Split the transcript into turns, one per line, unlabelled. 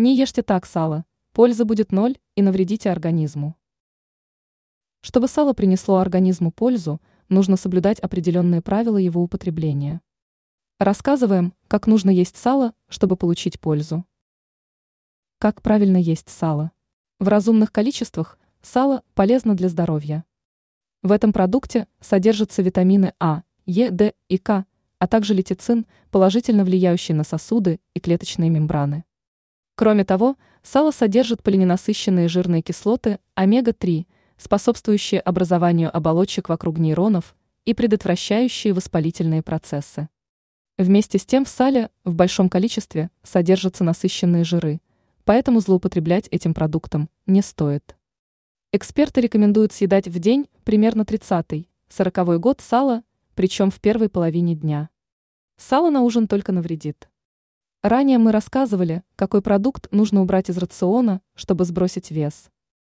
Не ешьте так сало, пользы будет ноль и навредите организму. Чтобы сало принесло организму пользу, нужно соблюдать определенные правила его употребления. Рассказываем, как нужно есть сало, чтобы получить пользу. Как правильно есть сало? В разумных количествах сало полезно для здоровья. В этом продукте содержатся витамины А, Е, Д и К, а также литицин, положительно влияющий на сосуды и клеточные мембраны. Кроме того, сало содержит полиненасыщенные жирные кислоты омега-3, способствующие образованию оболочек вокруг нейронов и предотвращающие воспалительные процессы. Вместе с тем в сале в большом количестве содержатся насыщенные жиры, поэтому злоупотреблять этим продуктом не стоит. Эксперты рекомендуют съедать в день примерно 30-40 год сала, причем в первой половине дня. Сало на ужин только навредит. Ранее мы рассказывали, какой продукт нужно убрать из рациона, чтобы сбросить вес.